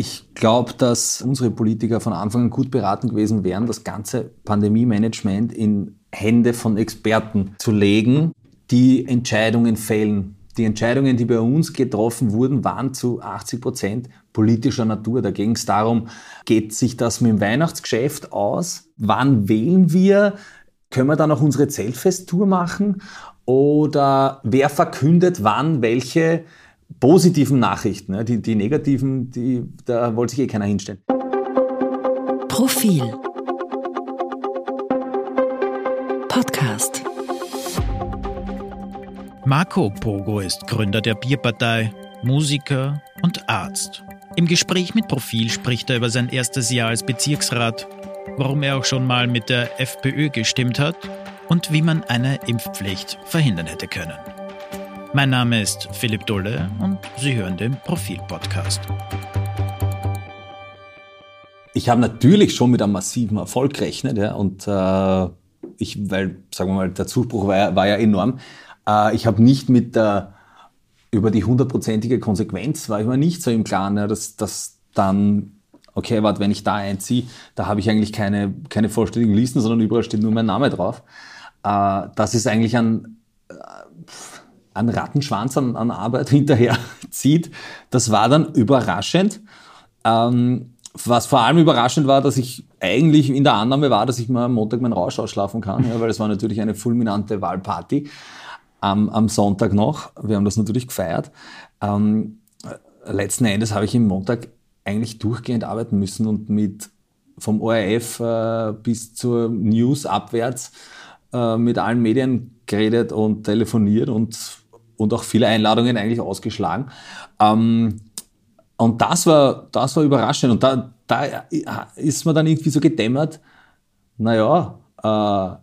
Ich glaube, dass unsere Politiker von Anfang an gut beraten gewesen wären, das ganze Pandemie-Management in Hände von Experten zu legen, die Entscheidungen fällen. Die Entscheidungen, die bei uns getroffen wurden, waren zu 80 Prozent politischer Natur. Da ging es darum, geht sich das mit dem Weihnachtsgeschäft aus? Wann wählen wir? Können wir dann auch unsere Zeltfesttour machen? Oder wer verkündet wann welche positiven Nachrichten? Die, die negativen, die, da wollte sich eh keiner hinstellen. Profil Podcast Marco Pogo ist Gründer der Bierpartei, Musiker und Arzt. Im Gespräch mit Profil spricht er über sein erstes Jahr als Bezirksrat, warum er auch schon mal mit der FPÖ gestimmt hat und wie man eine Impfpflicht verhindern hätte können. Mein Name ist Philipp Dulle und Sie hören den Profil-Podcast. Ich habe natürlich schon mit einem massiven Erfolg gerechnet, ja, und äh, ich, weil, sagen wir mal, der Zuspruch war ja, war ja enorm. Äh, ich habe nicht mit der über die hundertprozentige Konsequenz war ich mir nicht so im Klaren, ja, dass, dass dann, okay, warte, wenn ich da einziehe, da habe ich eigentlich keine, keine vollständigen Listen, sondern überall steht nur mein Name drauf. Äh, das ist eigentlich ein, äh, ein Rattenschwanz an, an Arbeit hinterher zieht. Das war dann überraschend. Ähm, was vor allem überraschend war, dass ich eigentlich in der Annahme war, dass ich mal am Montag meinen Rausch ausschlafen kann, ja, weil es war natürlich eine fulminante Wahlparty am, am Sonntag noch. Wir haben das natürlich gefeiert. Ähm, letzten Endes habe ich im Montag eigentlich durchgehend arbeiten müssen und mit vom ORF äh, bis zur News abwärts äh, mit allen Medien geredet und telefoniert und, und auch viele Einladungen eigentlich ausgeschlagen. Ähm, und das war, das war überraschend. Und da, da ist man dann irgendwie so gedämmert, naja, äh, da,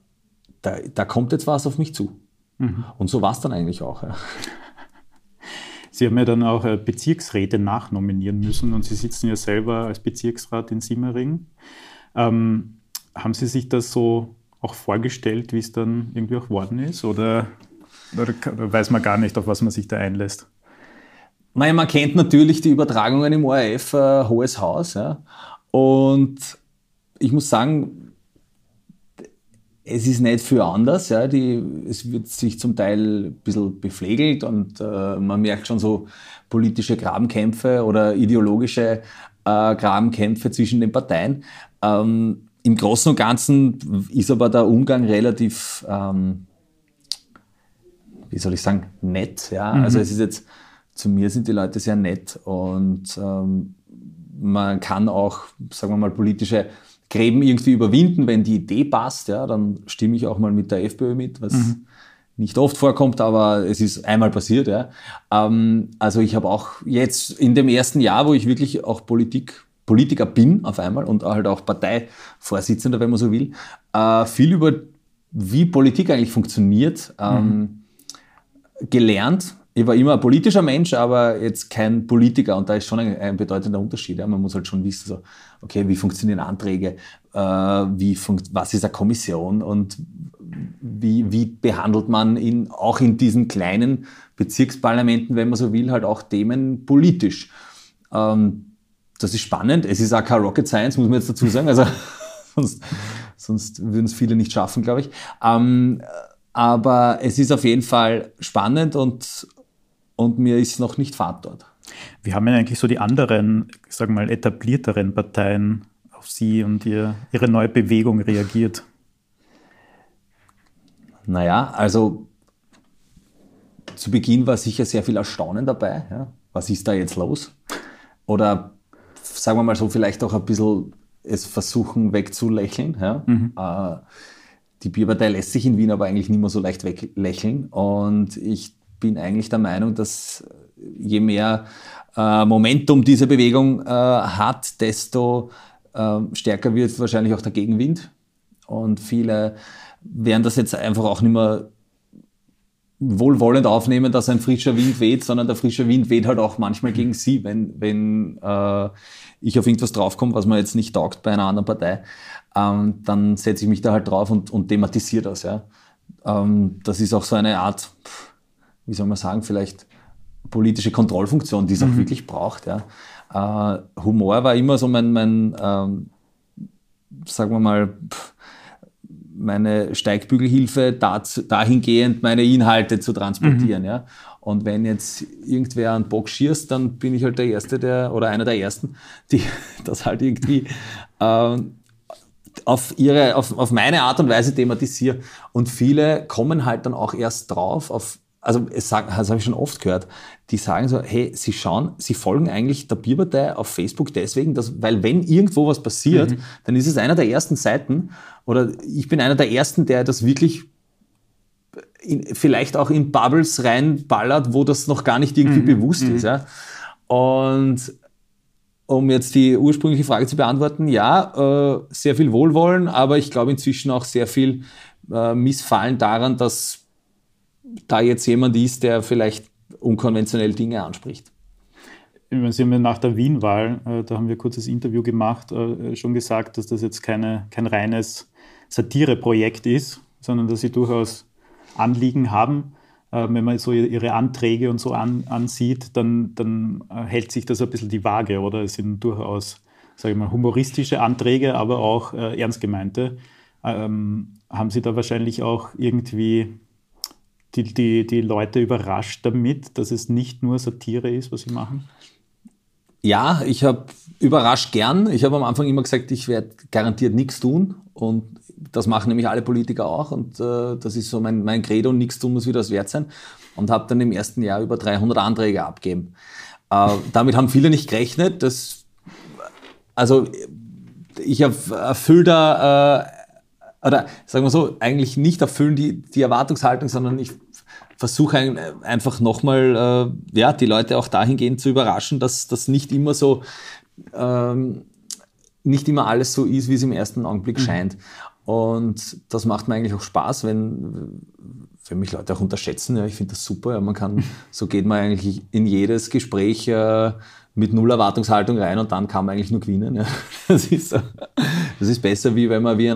da kommt jetzt was auf mich zu. Mhm. Und so war es dann eigentlich auch. Ja. Sie haben ja dann auch äh, Bezirksräte nachnominieren müssen und Sie sitzen ja selber als Bezirksrat in Simmering. Ähm, haben Sie sich das so auch vorgestellt, wie es dann irgendwie auch worden ist? Oder, oder, weiß man gar nicht, auf was man sich da einlässt? Naja, man kennt natürlich die Übertragungen im ORF, äh, Hohes Haus. Ja. Und ich muss sagen, es ist nicht viel anders. Ja. Die, es wird sich zum Teil ein bisschen bepflegelt und äh, man merkt schon so politische Grabenkämpfe oder ideologische äh, Grabenkämpfe zwischen den Parteien. Ähm, Im Großen und Ganzen ist aber der Umgang relativ, ähm, wie soll ich sagen, nett. Ja. Mhm. Also es ist jetzt, zu mir sind die Leute sehr nett und ähm, man kann auch, sagen wir mal, politische Gräben irgendwie überwinden, wenn die Idee passt, ja, dann stimme ich auch mal mit der FPÖ mit, was mhm. nicht oft vorkommt, aber es ist einmal passiert. Ja. Ähm, also ich habe auch jetzt in dem ersten Jahr, wo ich wirklich auch Politik, Politiker bin auf einmal und halt auch Parteivorsitzender, wenn man so will, äh, viel über wie Politik eigentlich funktioniert ähm, mhm. Gelernt ich war immer ein politischer Mensch, aber jetzt kein Politiker. Und da ist schon ein, ein bedeutender Unterschied. Ja. Man muss halt schon wissen, so, okay, wie funktionieren Anträge, äh, wie funkt, was ist eine Kommission und wie, wie behandelt man in, auch in diesen kleinen Bezirksparlamenten, wenn man so will, halt auch Themen politisch. Ähm, das ist spannend. Es ist auch kein Rocket Science, muss man jetzt dazu sagen. Also sonst, sonst würden es viele nicht schaffen, glaube ich. Ähm, aber es ist auf jeden Fall spannend und, und mir ist noch nicht Fahrt dort. Wie haben denn eigentlich so die anderen, sagen wir mal, etablierteren Parteien auf Sie und ihr, Ihre neue Bewegung reagiert? Naja, also zu Beginn war sicher sehr viel Erstaunen dabei. Ja. Was ist da jetzt los? Oder sagen wir mal so, vielleicht auch ein bisschen es versuchen wegzulächeln. Ja. Mhm. Äh, die Bierpartei lässt sich in Wien aber eigentlich nicht mehr so leicht weglächeln. Und ich bin eigentlich der Meinung, dass je mehr äh, Momentum diese Bewegung äh, hat, desto äh, stärker wird wahrscheinlich auch der Gegenwind. Und viele werden das jetzt einfach auch nicht mehr wohlwollend aufnehmen, dass ein frischer Wind weht, sondern der frische Wind weht halt auch manchmal gegen sie, wenn, wenn äh, ich auf irgendwas draufkomme, was mir jetzt nicht taugt bei einer anderen Partei, ähm, dann setze ich mich da halt drauf und, und thematisiere das. Ja. Ähm, das ist auch so eine Art, pff, wie soll man sagen, vielleicht politische Kontrollfunktion, die es auch mhm. wirklich braucht. Ja. Äh, Humor war immer so mein, mein ähm, sagen wir mal, meine Steigbügelhilfe dazu, dahingehend, meine Inhalte zu transportieren. Mhm. Ja. Und wenn jetzt irgendwer einen Bock schießt, dann bin ich halt der Erste, der, oder einer der Ersten, die das halt irgendwie äh, auf ihre, auf, auf meine Art und Weise thematisiere. Und viele kommen halt dann auch erst drauf, auf, also es sagen, das habe ich schon oft gehört, die sagen so, hey, sie schauen, sie folgen eigentlich der Bierpartei auf Facebook deswegen, dass, weil wenn irgendwo was passiert, mhm. dann ist es einer der ersten Seiten oder ich bin einer der ersten, der das wirklich in, vielleicht auch in Bubbles reinballert, wo das noch gar nicht irgendwie mhm. bewusst mhm. ist. Ja? Und um jetzt die ursprüngliche Frage zu beantworten, ja, äh, sehr viel Wohlwollen, aber ich glaube inzwischen auch sehr viel äh, Missfallen daran, dass da jetzt jemand ist, der vielleicht unkonventionell Dinge anspricht. Sie haben ja nach der Wien-Wahl, äh, da haben wir ein kurzes Interview gemacht, äh, schon gesagt, dass das jetzt keine, kein reines Satireprojekt ist, sondern dass Sie durchaus Anliegen haben. Äh, wenn man so Ihre Anträge und so an, ansieht, dann, dann hält sich das ein bisschen die Waage, oder? Es sind durchaus, sage ich mal, humoristische Anträge, aber auch äh, ernst gemeinte. Ähm, haben Sie da wahrscheinlich auch irgendwie die, die, die Leute überrascht damit, dass es nicht nur Satire ist, was sie machen? Ja, ich habe überrascht gern. Ich habe am Anfang immer gesagt, ich werde garantiert nichts tun. Und das machen nämlich alle Politiker auch. Und äh, das ist so mein, mein Credo, nichts tun muss wieder das wert sein. Und habe dann im ersten Jahr über 300 Anträge abgeben. Äh, damit haben viele nicht gerechnet. Das, also ich erfülle da, äh, oder sagen wir so, eigentlich nicht erfüllen die, die Erwartungshaltung, sondern ich versuche einfach nochmal, äh, ja, die Leute auch dahingehend zu überraschen, dass das nicht immer so, ähm, nicht immer alles so ist, wie es im ersten Augenblick mhm. scheint. Und das macht mir eigentlich auch Spaß, wenn, wenn mich Leute auch unterschätzen. Ja, ich finde das super. Ja, man kann, so geht man eigentlich in jedes Gespräch äh, mit null Erwartungshaltung rein und dann kann man eigentlich nur gewinnen. Ja. Das, ist, das ist besser, wie wenn man wie ein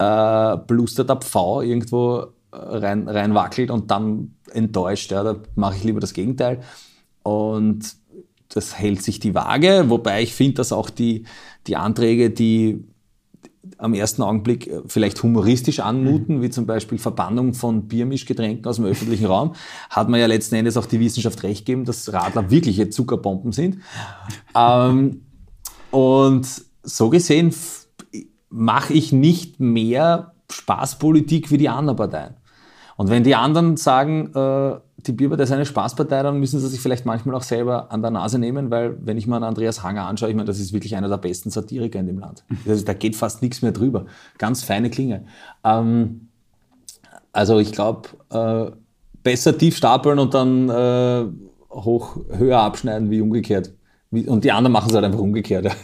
aufgeblusterter Pfau irgendwo rein, reinwackelt und dann enttäuscht. Ja, da mache ich lieber das Gegenteil. Und das hält sich die Waage, wobei ich finde, dass auch die, die Anträge, die am ersten Augenblick äh, vielleicht humoristisch anmuten, mhm. wie zum Beispiel Verbannung von Biermischgetränken aus dem öffentlichen Raum, hat man ja letzten Endes auch die Wissenschaft recht gegeben, dass Radler wirkliche Zuckerbomben sind. Ähm, und so gesehen mache ich nicht mehr Spaßpolitik wie die anderen Parteien. Und wenn die anderen sagen, äh, die Bierpartei ist eine Spaßpartei, dann müssen sie sich vielleicht manchmal auch selber an der Nase nehmen, weil wenn ich mir einen Andreas Hanger anschaue, ich meine, das ist wirklich einer der besten Satiriker in dem Land. Also, da geht fast nichts mehr drüber. Ganz feine Klinge. Ähm, also ich glaube, äh, besser tief stapeln und dann äh, hoch höher abschneiden wie umgekehrt. Und die anderen machen es halt einfach umgekehrt.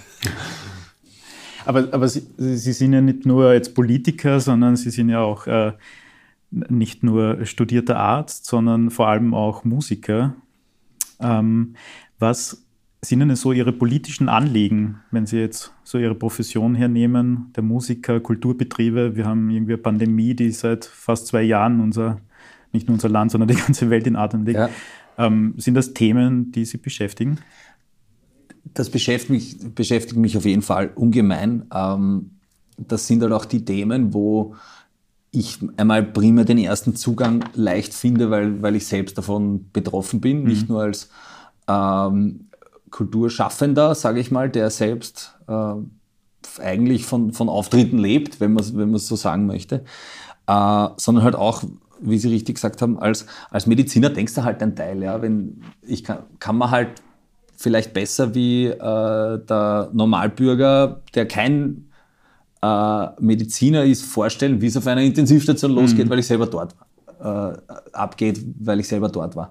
Aber, aber Sie, Sie, sind ja nicht nur jetzt Politiker, sondern Sie sind ja auch äh, nicht nur studierter Arzt, sondern vor allem auch Musiker. Ähm, was sind denn so Ihre politischen Anliegen, wenn Sie jetzt so Ihre Profession hernehmen, der Musiker, Kulturbetriebe? Wir haben irgendwie eine Pandemie, die seit fast zwei Jahren unser, nicht nur unser Land, sondern die ganze Welt in Atem liegt. Ja. Ähm, sind das Themen, die Sie beschäftigen? Das beschäftigt mich, beschäftigt mich auf jeden Fall ungemein. Ähm, das sind halt auch die Themen, wo ich einmal primär den ersten Zugang leicht finde, weil, weil ich selbst davon betroffen bin, mhm. nicht nur als ähm, Kulturschaffender, sage ich mal, der selbst äh, eigentlich von, von Auftritten lebt, wenn man es wenn so sagen möchte, äh, sondern halt auch, wie Sie richtig gesagt haben, als, als Mediziner denkst du halt ein Teil. Ja? Wenn, ich kann, kann man halt vielleicht besser wie äh, der Normalbürger, der kein äh, Mediziner ist, vorstellen, wie es auf einer Intensivstation losgeht, mhm. weil ich selber dort äh, abgeht, weil ich selber dort war.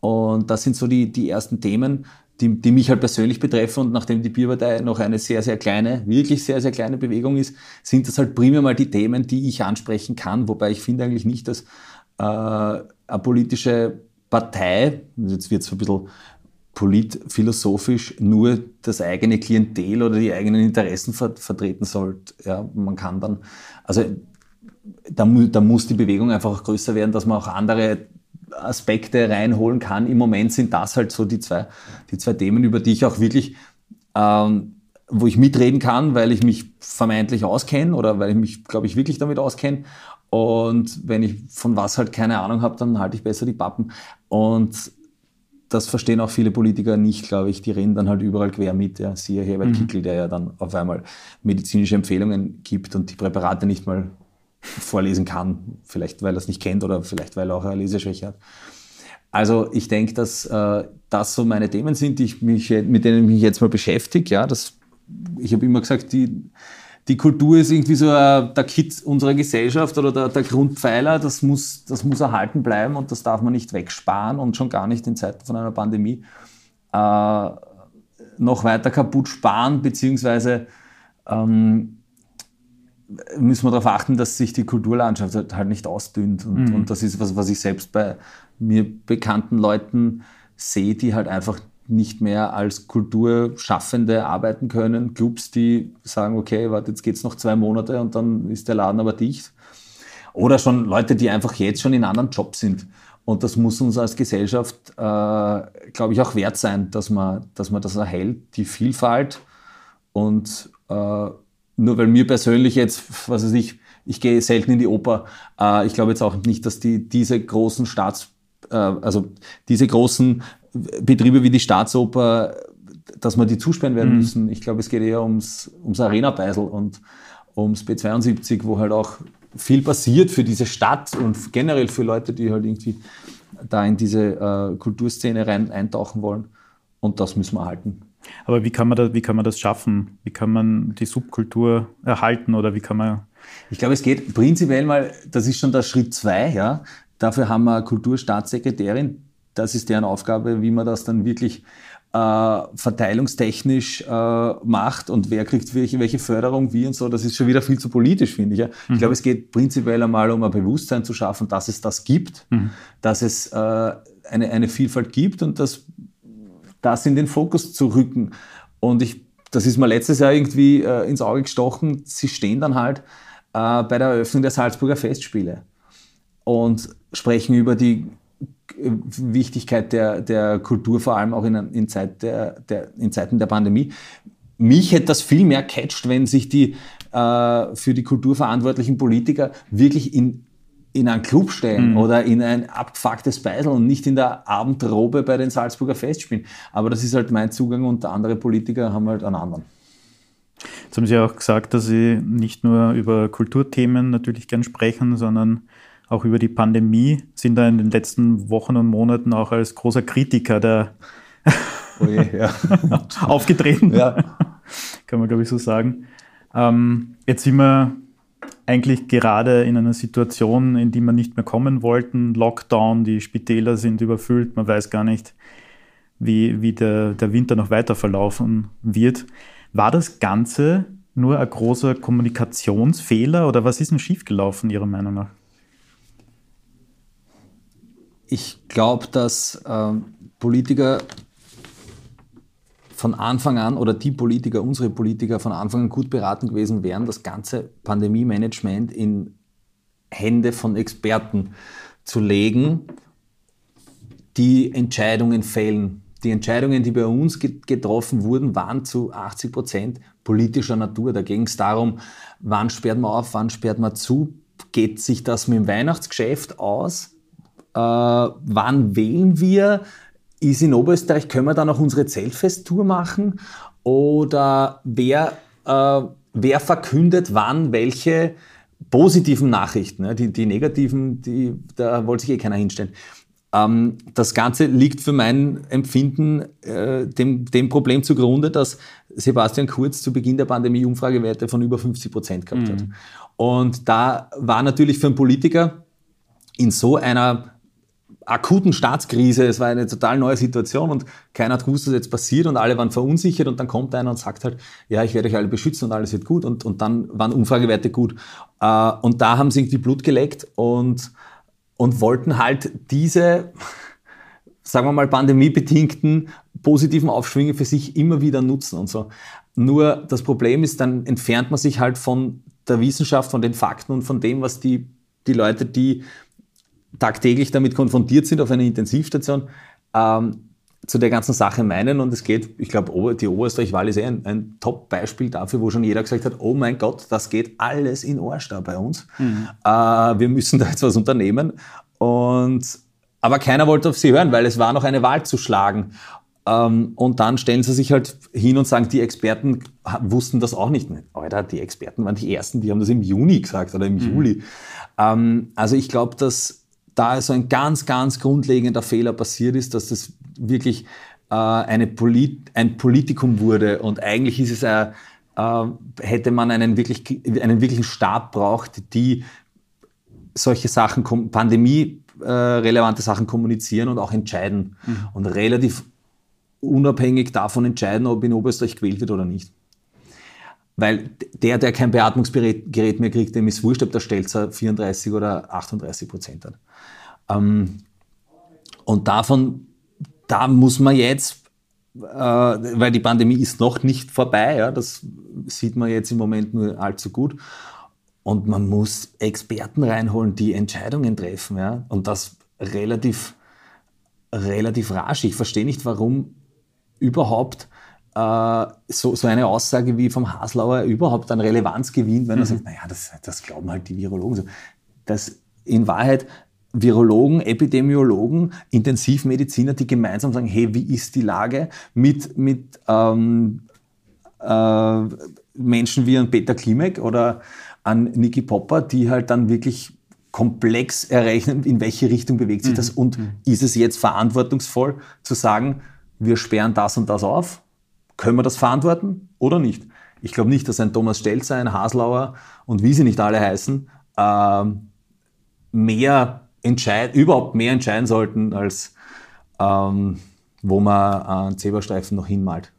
Und das sind so die, die ersten Themen, die, die mich halt persönlich betreffen. Und nachdem die Bierpartei noch eine sehr, sehr kleine, wirklich sehr, sehr kleine Bewegung ist, sind das halt primär mal die Themen, die ich ansprechen kann. Wobei ich finde eigentlich nicht, dass äh, eine politische Partei, jetzt wird es ein bisschen politphilosophisch nur das eigene Klientel oder die eigenen Interessen ver vertreten sollte. Ja, man kann dann, also da, da, muss die Bewegung einfach größer werden, dass man auch andere Aspekte reinholen kann. Im Moment sind das halt so die zwei, die zwei Themen, über die ich auch wirklich, ähm, wo ich mitreden kann, weil ich mich vermeintlich auskenne oder weil ich mich, glaube ich, wirklich damit auskenne. Und wenn ich von was halt keine Ahnung habe, dann halte ich besser die Pappen. Und das verstehen auch viele Politiker nicht, glaube ich. Die reden dann halt überall quer mit. Ja. Siehe Herbert mhm. Kickel, der ja dann auf einmal medizinische Empfehlungen gibt und die Präparate nicht mal vorlesen kann. Vielleicht, weil er es nicht kennt oder vielleicht, weil er auch eine Leseschwäche hat. Also ich denke, dass äh, das so meine Themen sind, die ich mich, mit denen ich mich jetzt mal beschäftige. Ja, das, ich habe immer gesagt, die, die Kultur ist irgendwie so äh, der Kit unserer Gesellschaft oder der, der, Grundpfeiler. Das muss, das muss erhalten bleiben und das darf man nicht wegsparen und schon gar nicht in Zeiten von einer Pandemie äh, noch weiter kaputt sparen, beziehungsweise ähm, müssen wir darauf achten, dass sich die Kulturlandschaft halt, halt nicht ausdünnt. Und, mhm. und das ist was, was ich selbst bei mir bekannten Leuten sehe, die halt einfach nicht mehr als Kulturschaffende arbeiten können. Clubs, die sagen, okay, warte, jetzt geht's noch zwei Monate und dann ist der Laden aber dicht. Oder schon Leute, die einfach jetzt schon in anderen Jobs sind. Und das muss uns als Gesellschaft, äh, glaube ich, auch wert sein, dass man, dass man das erhält, die Vielfalt. Und äh, nur weil mir persönlich jetzt, was weiß ich, ich gehe selten in die Oper. Äh, ich glaube jetzt auch nicht, dass die diese großen Staats, also diese großen Betriebe wie die Staatsoper, dass man die zusperren werden mhm. müssen. Ich glaube, es geht eher ums, ums Arena-Beisel und ums B72, wo halt auch viel passiert für diese Stadt und generell für Leute, die halt irgendwie da in diese äh, Kulturszene rein eintauchen wollen. Und das müssen wir erhalten. Aber wie kann, man da, wie kann man das schaffen? Wie kann man die Subkultur erhalten oder wie kann man. Ich glaube, es geht prinzipiell mal, das ist schon der Schritt zwei, ja. Dafür haben wir eine Kulturstaatssekretärin, das ist deren Aufgabe, wie man das dann wirklich äh, verteilungstechnisch äh, macht und wer kriegt welche, welche Förderung, wie und so. Das ist schon wieder viel zu politisch, finde ich. Ja. Mhm. Ich glaube, es geht prinzipiell einmal um ein Bewusstsein zu schaffen, dass es das gibt, mhm. dass es äh, eine, eine Vielfalt gibt und dass das in den Fokus zu rücken. Und ich, das ist mir letztes Jahr irgendwie äh, ins Auge gestochen. Sie stehen dann halt äh, bei der Eröffnung der Salzburger Festspiele und sprechen über die Wichtigkeit der, der Kultur, vor allem auch in, in, Zeit der, der, in Zeiten der Pandemie. Mich hätte das viel mehr catcht, wenn sich die äh, für die Kultur verantwortlichen Politiker wirklich in, in einen Club stellen mhm. oder in ein abgefucktes Beisel und nicht in der Abendrobe bei den Salzburger Festspielen. Aber das ist halt mein Zugang und andere Politiker haben halt einen anderen. Jetzt haben Sie auch gesagt, dass Sie nicht nur über Kulturthemen natürlich gern sprechen, sondern auch über die Pandemie, sind da in den letzten Wochen und Monaten auch als großer Kritiker der oh je, ja. aufgetreten. Ja. Kann man, glaube ich, so sagen. Ähm, jetzt sind wir eigentlich gerade in einer Situation, in die wir nicht mehr kommen wollten. Lockdown, die Spitäler sind überfüllt, man weiß gar nicht, wie, wie der, der Winter noch weiter verlaufen wird. War das Ganze nur ein großer Kommunikationsfehler oder was ist denn schiefgelaufen, Ihrer Meinung nach? Ich glaube, dass ähm, Politiker von Anfang an oder die Politiker, unsere Politiker von Anfang an gut beraten gewesen wären, das ganze Pandemie-Management in Hände von Experten zu legen, die Entscheidungen fällen. Die Entscheidungen, die bei uns getroffen wurden, waren zu 80 Prozent politischer Natur. Da ging es darum, wann sperrt man auf, wann sperrt man zu, geht sich das mit dem Weihnachtsgeschäft aus? Äh, wann wählen wir? Ist in Oberösterreich, können wir dann auch unsere Zeltfesttour machen? Oder wer, äh, wer verkündet wann welche positiven Nachrichten? Die, die negativen, die, da wollte sich eh keiner hinstellen. Ähm, das Ganze liegt für mein Empfinden äh, dem, dem Problem zugrunde, dass Sebastian Kurz zu Beginn der Pandemie Umfragewerte von über 50 Prozent gehabt mhm. hat. Und da war natürlich für einen Politiker in so einer akuten Staatskrise, es war eine total neue Situation und keiner hat gewusst, was jetzt passiert und alle waren verunsichert und dann kommt einer und sagt halt, ja, ich werde euch alle beschützen und alles wird gut und, und dann waren Umfragewerte gut. Äh, und da haben sie irgendwie Blut geleckt und, und wollten halt diese, sagen wir mal, pandemiebedingten positiven Aufschwünge für sich immer wieder nutzen und so. Nur das Problem ist, dann entfernt man sich halt von der Wissenschaft, von den Fakten und von dem, was die, die Leute, die tagtäglich damit konfrontiert sind auf einer Intensivstation, ähm, zu der ganzen Sache meinen. Und es geht, ich glaube, die Oberösterreich-Wahl ist eh ein, ein Top-Beispiel dafür, wo schon jeder gesagt hat, oh mein Gott, das geht alles in Arsch da bei uns. Mhm. Äh, wir müssen da jetzt was unternehmen. Und, aber keiner wollte auf sie hören, weil es war noch eine Wahl zu schlagen. Ähm, und dann stellen sie sich halt hin und sagen, die Experten wussten das auch nicht. Alter, die Experten waren die Ersten, die haben das im Juni gesagt oder im mhm. Juli. Ähm, also ich glaube, dass da so ein ganz, ganz grundlegender Fehler passiert ist, dass das wirklich äh, eine Polit ein Politikum wurde und eigentlich ist es äh, äh, hätte man einen, wirklich, einen wirklichen Stab braucht, die solche Sachen, pandemie-relevante Sachen kommunizieren und auch entscheiden mhm. und relativ unabhängig davon entscheiden, ob in Oberösterreich gewählt wird oder nicht. Weil der, der kein Beatmungsgerät mehr kriegt, dem ist wurscht, ob der Stelzer 34 oder 38 Prozent hat. Ähm, und davon, da muss man jetzt, äh, weil die Pandemie ist noch nicht vorbei, ja, das sieht man jetzt im Moment nur allzu gut. Und man muss Experten reinholen, die Entscheidungen treffen. Ja, und das relativ, relativ rasch. Ich verstehe nicht, warum überhaupt äh, so, so eine Aussage wie vom Haslauer überhaupt an Relevanz gewinnt, wenn er mhm. sagt, naja, das, das glauben halt die Virologen. Das in Wahrheit Virologen, Epidemiologen, Intensivmediziner, die gemeinsam sagen, hey, wie ist die Lage mit, mit ähm, äh, Menschen wie an Peter Klimek oder an Niki Popper, die halt dann wirklich komplex errechnen, in welche Richtung bewegt sich mhm. das und mhm. ist es jetzt verantwortungsvoll zu sagen, wir sperren das und das auf. Können wir das verantworten oder nicht? Ich glaube nicht, dass ein Thomas Stelzer, ein Haslauer und wie sie nicht alle heißen, äh, mehr entscheid überhaupt mehr entscheiden sollten, als ähm, wo man einen Zebrastreifen noch hinmalt.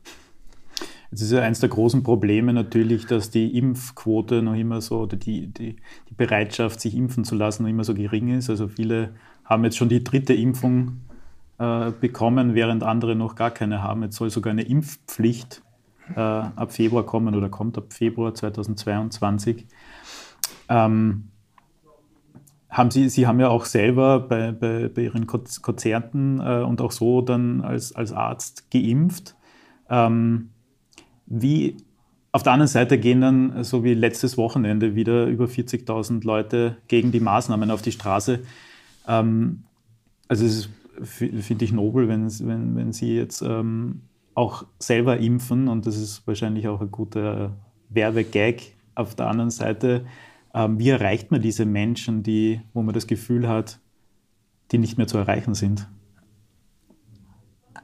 Es ist ja eines der großen Probleme natürlich, dass die Impfquote noch immer so, oder die, die, die Bereitschaft, sich impfen zu lassen, noch immer so gering ist. Also viele haben jetzt schon die dritte Impfung äh, bekommen, während andere noch gar keine haben. Jetzt soll sogar eine Impfpflicht äh, ab Februar kommen oder kommt ab Februar 2022. Ähm, haben Sie, Sie haben ja auch selber bei, bei, bei Ihren Konzerten äh, und auch so dann als, als Arzt geimpft. Ähm, wie auf der anderen Seite gehen dann, so wie letztes Wochenende, wieder über 40.000 Leute gegen die Maßnahmen auf die Straße. Ähm, also es finde ich nobel, wenn, wenn, wenn Sie jetzt ähm, auch selber impfen und das ist wahrscheinlich auch ein guter Werbegag. Auf der anderen Seite, wie erreicht man diese Menschen, die, wo man das Gefühl hat, die nicht mehr zu erreichen sind?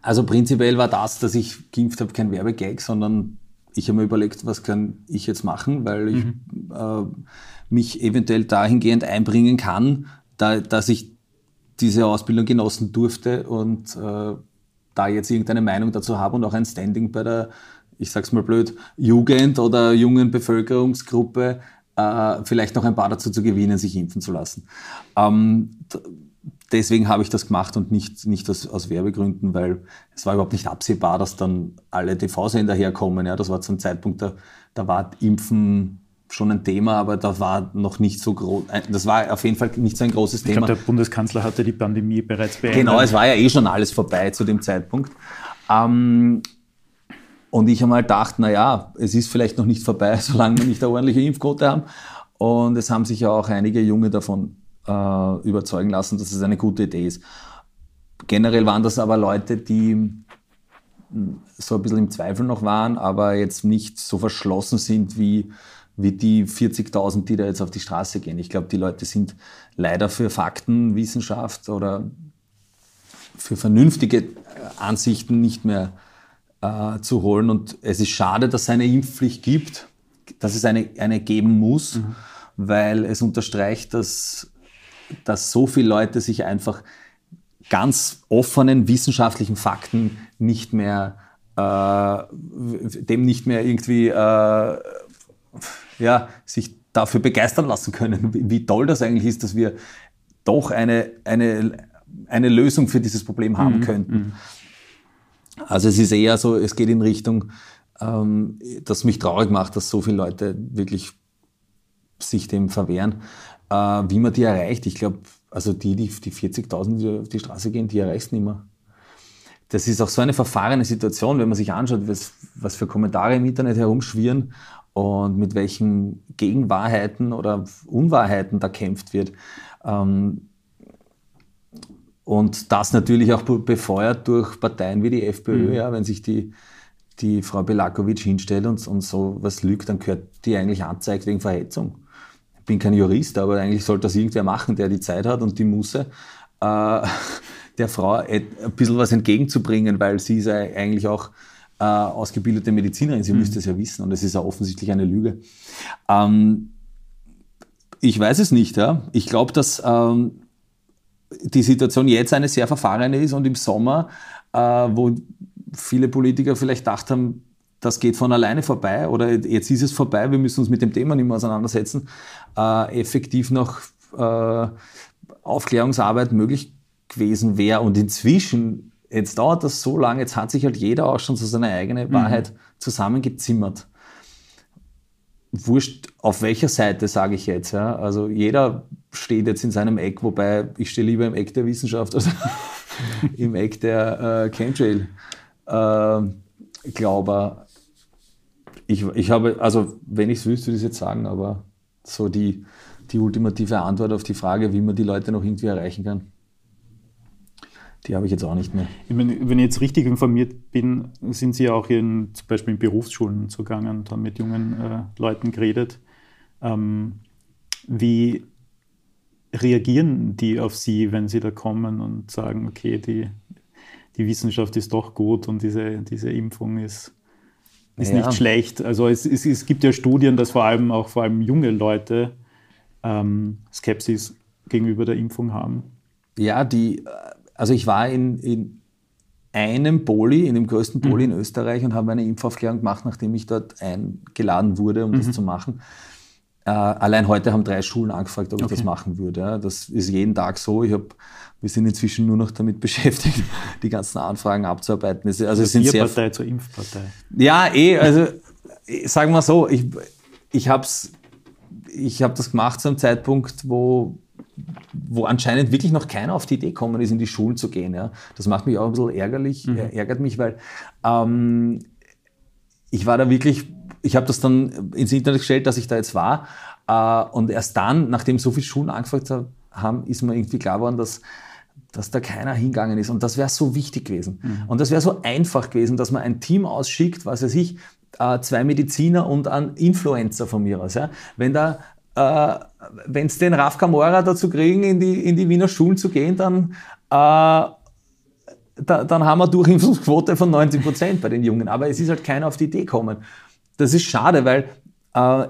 Also prinzipiell war das, dass ich geimpft habe, kein Werbegag, sondern ich habe mir überlegt, was kann ich jetzt machen, weil ich mhm. äh, mich eventuell dahingehend einbringen kann, da, dass ich diese Ausbildung genossen durfte und äh, da jetzt irgendeine Meinung dazu habe und auch ein Standing bei der, ich sag's mal blöd, Jugend oder jungen Bevölkerungsgruppe, äh, vielleicht noch ein paar dazu zu gewinnen, sich impfen zu lassen. Ähm, deswegen habe ich das gemacht und nicht, nicht aus, aus Werbegründen, weil es war überhaupt nicht absehbar, dass dann alle TV-Sender herkommen. Ja, das war zum Zeitpunkt, da, da war Impfen schon ein Thema, aber da war noch nicht so groß, das war auf jeden Fall nicht so ein großes Thema. Ich glaube, der Bundeskanzler hatte die Pandemie bereits beendet. Genau, es war ja eh schon alles vorbei zu dem Zeitpunkt. Ähm, und ich habe mal gedacht, naja, es ist vielleicht noch nicht vorbei, solange wir nicht eine ordentliche Impfquote haben. Und es haben sich ja auch einige Junge davon äh, überzeugen lassen, dass es eine gute Idee ist. Generell waren das aber Leute, die hm, so ein bisschen im Zweifel noch waren, aber jetzt nicht so verschlossen sind wie wie die 40.000, die da jetzt auf die Straße gehen. Ich glaube, die Leute sind leider für Faktenwissenschaft oder für vernünftige Ansichten nicht mehr äh, zu holen. Und es ist schade, dass es eine Impfpflicht gibt, dass es eine, eine geben muss, mhm. weil es unterstreicht, dass, dass so viele Leute sich einfach ganz offenen wissenschaftlichen Fakten nicht mehr äh, dem nicht mehr irgendwie äh, ja, sich dafür begeistern lassen können, wie toll das eigentlich ist, dass wir doch eine, eine, eine Lösung für dieses Problem haben mhm. könnten. Mhm. Also es ist eher so, es geht in Richtung, ähm, dass mich traurig macht, dass so viele Leute wirklich sich dem verwehren. Äh, wie man die erreicht, ich glaube, also die, die, die 40.000, die auf die Straße gehen, die erreichst nicht mehr. Das ist auch so eine verfahrene Situation, wenn man sich anschaut, was, was für Kommentare im Internet herumschwirren und mit welchen Gegenwahrheiten oder Unwahrheiten da kämpft wird. Ähm, und das natürlich auch befeuert durch Parteien wie die FPÖ, mhm. ja, wenn sich die, die Frau Belakovic hinstellt und, und so was lügt, dann gehört die eigentlich anzeigt wegen Verhetzung. Ich bin kein Jurist, aber eigentlich sollte das irgendwer machen, der die Zeit hat und die Muße, äh, der Frau ein bisschen was entgegenzubringen, weil sie ist ja eigentlich auch äh, ausgebildete Medizinerin, sie mhm. müsste es ja wissen und es ist ja offensichtlich eine Lüge. Ähm, ich weiß es nicht, ja. Ich glaube, dass ähm, die Situation jetzt eine sehr verfahrene ist und im Sommer, äh, wo viele Politiker vielleicht gedacht haben, das geht von alleine vorbei oder jetzt ist es vorbei, wir müssen uns mit dem Thema nicht mehr auseinandersetzen, äh, effektiv noch äh, Aufklärungsarbeit möglich gewesen wäre. Und inzwischen, jetzt dauert das so lange, jetzt hat sich halt jeder auch schon so seine eigene mhm. Wahrheit zusammengezimmert. Wurscht, auf welcher Seite sage ich jetzt. Ja? Also jeder steht jetzt in seinem Eck, wobei ich stehe lieber im Eck der Wissenschaft als im Eck der äh, Chemtrail. Äh, glaube, ich, ich habe, also wenn ich es wüsste, würde ich es jetzt sagen, aber so die, die ultimative Antwort auf die Frage, wie man die Leute noch irgendwie erreichen kann, die habe ich jetzt auch nicht mehr. Ich meine, wenn ich jetzt richtig informiert bin, sind Sie auch in, zum Beispiel in Berufsschulen zugangen und haben mit jungen äh, Leuten geredet. Ähm, wie reagieren die auf Sie, wenn Sie da kommen und sagen, okay, die, die Wissenschaft ist doch gut und diese, diese Impfung ist, ist ja. nicht schlecht. Also es, es, es, gibt ja Studien, dass vor allem auch vor allem junge Leute ähm, Skepsis gegenüber der Impfung haben. Ja, die, also ich war in, in einem Poli, in dem größten Poli mhm. in Österreich und habe eine Impfaufklärung gemacht, nachdem ich dort eingeladen wurde, um mhm. das zu machen. Äh, allein heute haben drei Schulen angefragt, ob okay. ich das machen würde. Das ist jeden Tag so. Ich hab, wir sind inzwischen nur noch damit beschäftigt, die ganzen Anfragen abzuarbeiten. Also, also es sind sehr Partei zur Impfpartei. Ja, eh. Also sagen wir so, ich, ich habe ich hab das gemacht zu einem Zeitpunkt, wo wo anscheinend wirklich noch keiner auf die Idee gekommen ist, in die Schulen zu gehen. Ja. Das macht mich auch ein bisschen ärgerlich, mhm. ärgert mich, weil ähm, ich war da wirklich ich habe das dann ins Internet gestellt, dass ich da jetzt war. Äh, und erst dann, nachdem so viele Schulen angefragt haben, ist mir irgendwie klar geworden, dass, dass da keiner hingegangen ist. Und das wäre so wichtig gewesen. Mhm. Und das wäre so einfach gewesen, dass man ein Team ausschickt, was weiß ich, äh, zwei Mediziner und ein Influencer von mir aus. Ja? Wenn da äh, wenn es den Raf Kamora dazu kriegen, in die, in die Wiener Schulen zu gehen, dann, äh, da, dann haben wir Durchimpfungsquote von 90 Prozent bei den Jungen. Aber es ist halt keiner auf die Idee gekommen das ist schade, weil äh,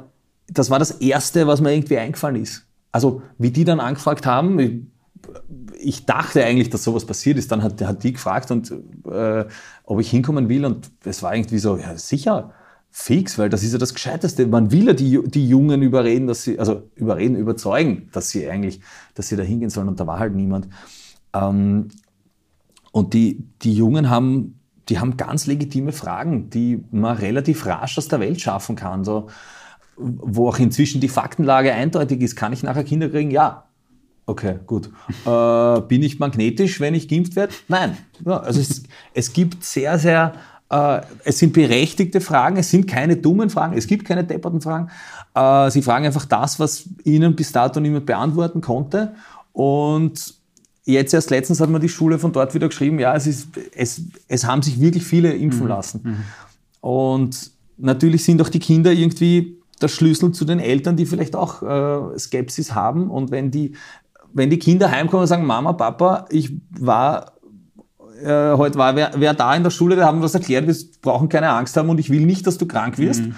das war das Erste, was mir irgendwie eingefallen ist. Also wie die dann angefragt haben, ich, ich dachte eigentlich, dass sowas passiert ist. Dann hat, hat die gefragt, und, äh, ob ich hinkommen will und es war irgendwie so, ja sicher, fix, weil das ist ja das Gescheiteste. Man will ja die, die Jungen überreden, dass sie, also überreden, überzeugen, dass sie eigentlich, dass sie da hingehen sollen und da war halt niemand. Ähm, und die, die Jungen haben die haben ganz legitime Fragen, die man relativ rasch aus der Welt schaffen kann. So, wo auch inzwischen die Faktenlage eindeutig ist, kann ich nachher Kinder kriegen? Ja. Okay, gut. Äh, bin ich magnetisch, wenn ich geimpft werde? Nein. Ja, also es, es gibt sehr, sehr, äh, es sind berechtigte Fragen, es sind keine dummen Fragen, es gibt keine depperten Fragen. Äh, sie fragen einfach das, was ihnen bis dato niemand beantworten konnte. Und Jetzt erst letztens hat mir die Schule von dort wieder geschrieben, ja, es, ist, es, es haben sich wirklich viele impfen mhm. lassen. Mhm. Und natürlich sind auch die Kinder irgendwie der Schlüssel zu den Eltern, die vielleicht auch äh, Skepsis haben. Und wenn die, wenn die Kinder heimkommen und sagen, Mama, Papa, ich war, äh, heute war wer, wer da in der Schule, wir haben was erklärt, wir brauchen keine Angst haben und ich will nicht, dass du krank wirst. Mhm.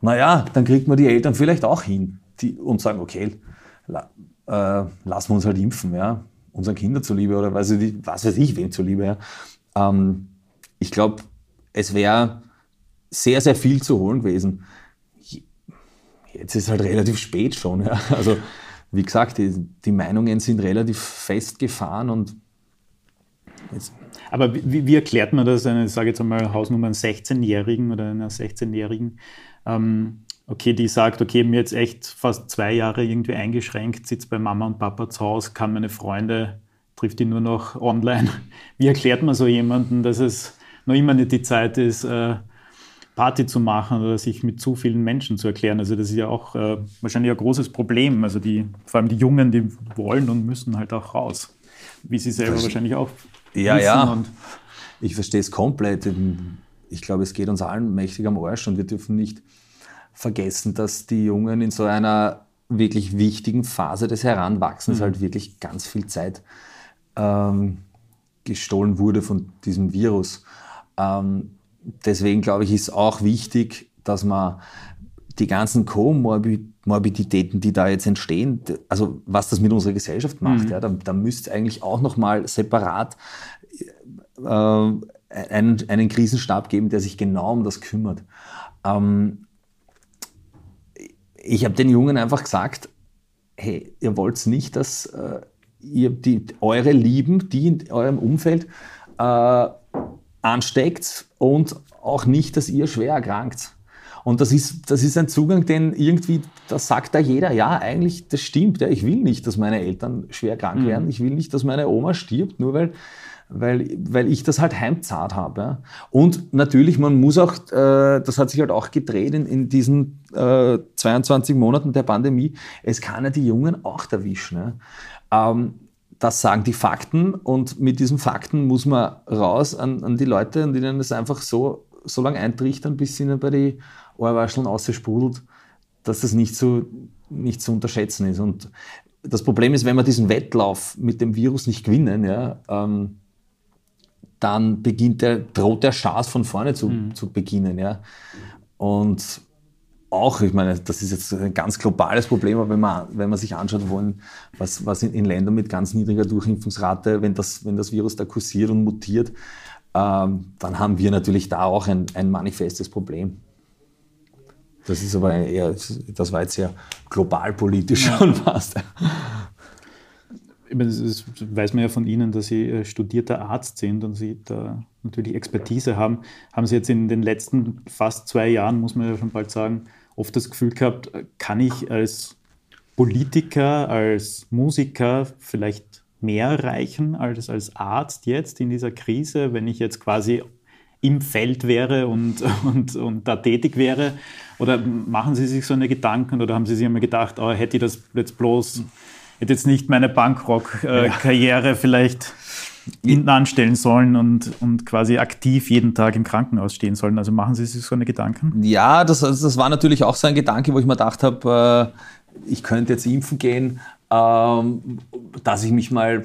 Naja, dann kriegt man die Eltern vielleicht auch hin die, und sagen, okay, la, äh, lassen wir uns halt impfen. Ja unseren Kindern zuliebe oder was, was weiß ich, wem zuliebe. Ja. Ähm, ich glaube, es wäre sehr, sehr viel zu holen gewesen. Jetzt ist halt relativ spät schon. Ja. Also, wie gesagt, die, die Meinungen sind relativ festgefahren und jetzt aber wie, wie, erklärt man das, eine, ich sage jetzt einmal, Hausnummer 16-Jährigen oder einer 16-Jährigen, ähm, okay, die sagt, okay, mir jetzt echt fast zwei Jahre irgendwie eingeschränkt, sitzt bei Mama und Papa zu Hause, kann meine Freunde, trifft die nur noch online. Wie erklärt man so jemanden, dass es noch immer nicht die Zeit ist, äh, Party zu machen oder sich mit zu vielen Menschen zu erklären. Also das ist ja auch äh, wahrscheinlich ein großes Problem. Also die, vor allem die Jungen, die wollen und müssen halt auch raus. Wie sie selber das, wahrscheinlich auch. Ja, ja. ich verstehe es komplett. Ich glaube, es geht uns allen mächtig am Arsch und wir dürfen nicht vergessen, dass die Jungen in so einer wirklich wichtigen Phase des Heranwachsens mhm. halt wirklich ganz viel Zeit ähm, gestohlen wurde von diesem Virus. Ähm, deswegen glaube ich, ist auch wichtig, dass man die ganzen Komorbiditäten, die da jetzt entstehen, also was das mit unserer Gesellschaft macht, mhm. ja, da, da müsste eigentlich auch nochmal separat äh, einen, einen Krisenstab geben, der sich genau um das kümmert. Ähm, ich habe den Jungen einfach gesagt, hey, ihr wollt nicht, dass äh, ihr die, eure Lieben, die in eurem Umfeld äh, ansteckt und auch nicht, dass ihr schwer erkrankt. Und das ist, das ist ein Zugang, den irgendwie, da sagt da jeder, ja, eigentlich, das stimmt. Ja, ich will nicht, dass meine Eltern schwer krank mhm. werden. Ich will nicht, dass meine Oma stirbt, nur weil, weil, weil ich das halt heimzahlt habe. Ja. Und natürlich, man muss auch, äh, das hat sich halt auch gedreht in, in diesen äh, 22 Monaten der Pandemie, es kann ja die Jungen auch erwischen. Ja. Ähm, das sagen die Fakten und mit diesen Fakten muss man raus an, an die Leute und ihnen das einfach so, so lange eintrichtern, bis ihnen bei die Ohrwascheln aussprudelt, dass das nicht so, nicht zu unterschätzen ist. Und das Problem ist, wenn wir diesen Wettlauf mit dem Virus nicht gewinnen, ja, ähm, dann beginnt der, droht der Chance von vorne zu, mhm. zu beginnen. Ja. Und auch, ich meine, das ist jetzt ein ganz globales Problem, aber wenn man, wenn man sich anschaut, wollen, was, was in, in, Ländern mit ganz niedriger Durchimpfungsrate, wenn das, wenn das Virus da kursiert und mutiert, ähm, dann haben wir natürlich da auch ein, ein manifestes Problem. Das ist aber eher, das war jetzt sehr globalpolitisch ja. schon fast. Das weiß man ja von Ihnen, dass Sie äh, studierter Arzt sind und Sie da natürlich Expertise haben. Haben Sie jetzt in den letzten fast zwei Jahren, muss man ja schon bald sagen, oft das Gefühl gehabt, kann ich als Politiker, als Musiker vielleicht mehr erreichen als als Arzt jetzt in dieser Krise, wenn ich jetzt quasi im Feld wäre und, und, und da tätig wäre? Oder machen Sie sich so eine Gedanken oder haben Sie sich immer gedacht, oh, hätte ich das jetzt bloß, hätte jetzt nicht meine Bankrock-Karriere ja. vielleicht hinten anstellen sollen und, und quasi aktiv jeden Tag im Krankenhaus stehen sollen. Also machen Sie sich so eine Gedanken? Ja, das, das war natürlich auch so ein Gedanke, wo ich mir gedacht habe, äh, ich könnte jetzt impfen gehen, ähm, dass ich mich mal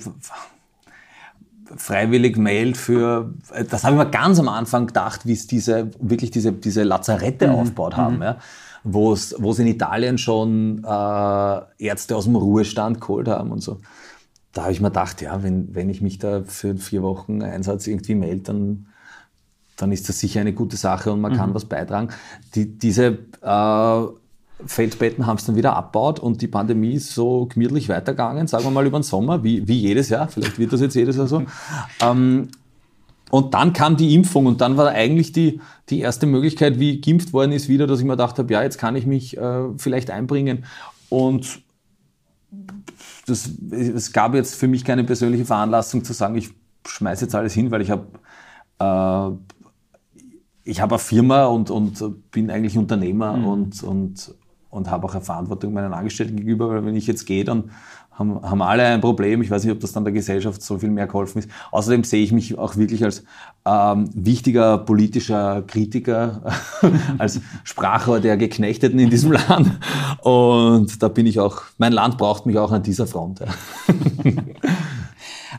freiwillig mailt für, das habe ich mir ganz am Anfang gedacht, wie es diese, wirklich diese, diese Lazarette mhm. aufgebaut haben, mhm. ja, wo es in Italien schon äh, Ärzte aus dem Ruhestand geholt haben und so da habe ich mir gedacht, ja, wenn, wenn ich mich da für vier Wochen Einsatz irgendwie melde, dann, dann ist das sicher eine gute Sache und man mhm. kann was beitragen. Die, diese äh, Feldbetten haben es dann wieder abbaut und die Pandemie ist so gemütlich weitergegangen, sagen wir mal über den Sommer, wie, wie jedes Jahr, vielleicht wird das jetzt jedes Jahr so. Ähm, und dann kam die Impfung und dann war eigentlich die, die erste Möglichkeit, wie geimpft worden ist, wieder, dass ich mir gedacht habe, ja, jetzt kann ich mich äh, vielleicht einbringen. Und das, es gab jetzt für mich keine persönliche Veranlassung zu sagen, ich schmeiße jetzt alles hin, weil ich habe äh, ich habe eine Firma und, und bin eigentlich Unternehmer mhm. und, und, und habe auch eine Verantwortung meinen Angestellten gegenüber, weil wenn ich jetzt gehe, dann haben, haben alle ein Problem. Ich weiß nicht, ob das dann der Gesellschaft so viel mehr geholfen ist. Außerdem sehe ich mich auch wirklich als ähm, wichtiger politischer Kritiker, als Sprachrohr der Geknechteten in diesem Land. Und da bin ich auch, mein Land braucht mich auch an dieser Front.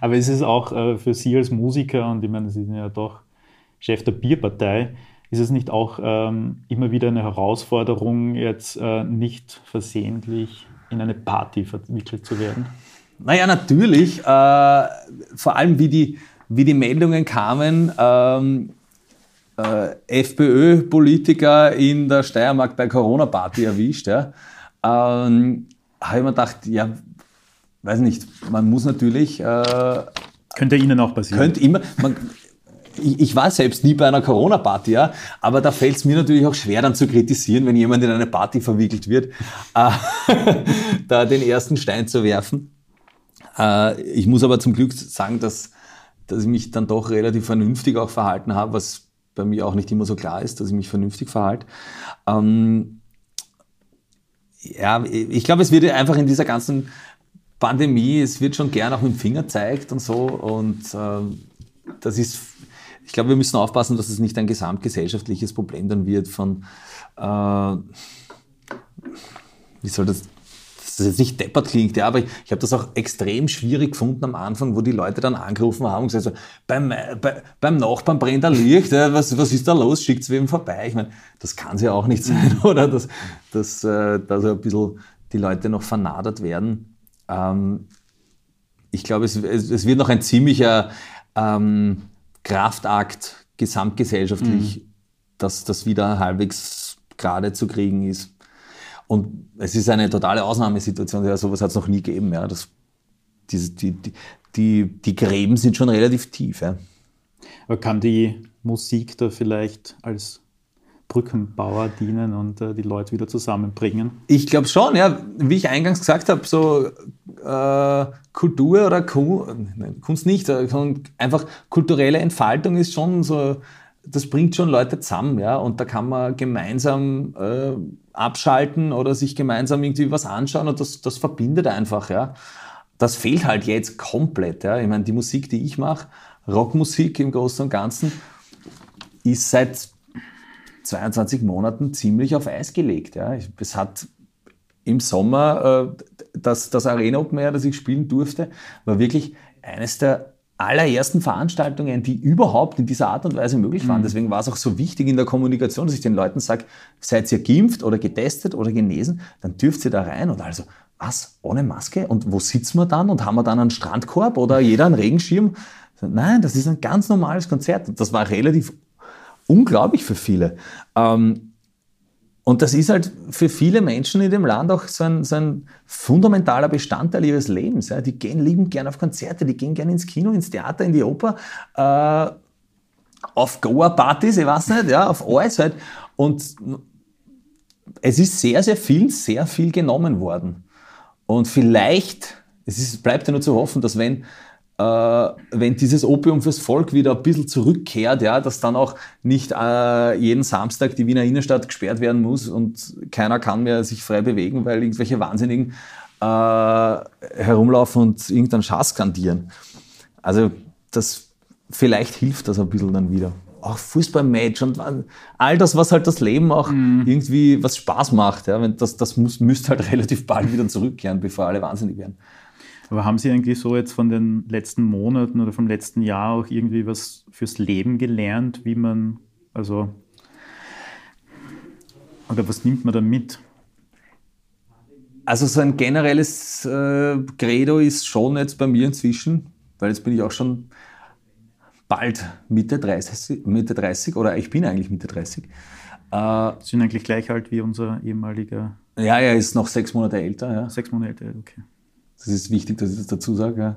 Aber ist es auch äh, für Sie als Musiker, und ich meine, Sie sind ja doch Chef der Bierpartei, ist es nicht auch ähm, immer wieder eine Herausforderung, jetzt äh, nicht versehentlich in eine Party verwickelt zu werden? Naja, natürlich. Äh, vor allem, wie die, wie die Meldungen kamen, ähm, äh, FPÖ-Politiker in der Steiermark bei Corona-Party erwischt. Ja. Ähm, habe ich mir gedacht, ja, weiß nicht, man muss natürlich. Äh, könnte Ihnen auch passieren. Könnte immer. Man, ich, ich war selbst nie bei einer Corona-Party, ja, aber da fällt es mir natürlich auch schwer dann zu kritisieren, wenn jemand in eine Party verwickelt wird, äh, da den ersten Stein zu werfen. Äh, ich muss aber zum Glück sagen, dass, dass ich mich dann doch relativ vernünftig auch verhalten habe, was bei mir auch nicht immer so klar ist, dass ich mich vernünftig verhalte. Ähm, ja, ich glaube, es wird einfach in dieser ganzen Pandemie, es wird schon gern auch mit dem Finger zeigt und so und äh, das ist ich glaube, wir müssen aufpassen, dass es nicht ein gesamtgesellschaftliches Problem dann wird von, äh, wie soll das, dass das jetzt nicht deppert klingt, ja, aber ich, ich habe das auch extrem schwierig gefunden am Anfang, wo die Leute dann angerufen haben und gesagt so, beim, bei, beim Nachbarn brennt ein Licht, ja, was, was ist da los, schickt es wem vorbei. Ich meine, das kann es ja auch nicht sein, oder? Dass, dass, äh, dass ein bisschen die Leute noch vernadert werden. Ähm, ich glaube, es, es, es, wird noch ein ziemlicher ähm, Kraftakt gesamtgesellschaftlich, mhm. dass das wieder halbwegs gerade zu kriegen ist. Und es ist eine totale Ausnahmesituation, ja, sowas hat es noch nie gegeben. Ja. Das, die, die, die, die Gräben sind schon relativ tief. Ja. Aber kann die Musik da vielleicht als Brückenbauer dienen und äh, die Leute wieder zusammenbringen? Ich glaube schon, ja. Wie ich eingangs gesagt habe, so äh, Kultur oder Kunst nicht, äh, sondern einfach kulturelle Entfaltung ist schon so, das bringt schon Leute zusammen, ja. Und da kann man gemeinsam äh, abschalten oder sich gemeinsam irgendwie was anschauen und das, das verbindet einfach, ja. Das fehlt halt jetzt komplett, ja. Ich meine, die Musik, die ich mache, Rockmusik im Großen und Ganzen, ist seit 22 Monaten ziemlich auf Eis gelegt. Ja. Es hat im Sommer äh, das, das Arena Open Air, das ich spielen durfte, war wirklich eines der allerersten Veranstaltungen, die überhaupt in dieser Art und Weise möglich waren. Mhm. Deswegen war es auch so wichtig in der Kommunikation, dass ich den Leuten sage, seid ihr geimpft oder getestet oder genesen, dann dürft ihr da rein. Und also, was, ohne Maske? Und wo sitzen wir dann? Und haben wir dann einen Strandkorb oder jeder einen Regenschirm? Nein, das ist ein ganz normales Konzert. Das war relativ unglaublich für viele. Ähm, und das ist halt für viele Menschen in dem Land auch so ein, so ein fundamentaler Bestandteil ihres Lebens. Ja. Die gehen liebend gern auf Konzerte, die gehen gern ins Kino, ins Theater, in die Oper, äh, auf Goa-Partys, ich weiß nicht, ja, auf alles halt. Und es ist sehr, sehr viel, sehr viel genommen worden. Und vielleicht, es ist, bleibt ja nur zu hoffen, dass wenn äh, wenn dieses Opium fürs Volk wieder ein bisschen zurückkehrt, ja, dass dann auch nicht äh, jeden Samstag die Wiener Innenstadt gesperrt werden muss und keiner kann mehr sich frei bewegen, weil irgendwelche Wahnsinnigen äh, herumlaufen und irgendeinen Schaß skandieren. Also das vielleicht hilft das ein bisschen dann wieder. Auch Fußballmatch und all das, was halt das Leben auch mhm. irgendwie was Spaß macht. Ja, das, das muss, müsste halt relativ bald wieder zurückkehren, bevor alle wahnsinnig werden. Aber haben Sie eigentlich so jetzt von den letzten Monaten oder vom letzten Jahr auch irgendwie was fürs Leben gelernt, wie man, also, oder was nimmt man da mit? Also so ein generelles äh, Credo ist schon jetzt bei mir inzwischen, weil jetzt bin ich auch schon bald Mitte 30, Mitte 30 oder ich bin eigentlich Mitte 30. Äh, sind eigentlich gleich alt wie unser ehemaliger. Ja, er ist noch sechs Monate älter. Ja. Sechs Monate älter, okay. Das ist wichtig, dass ich das dazu sage.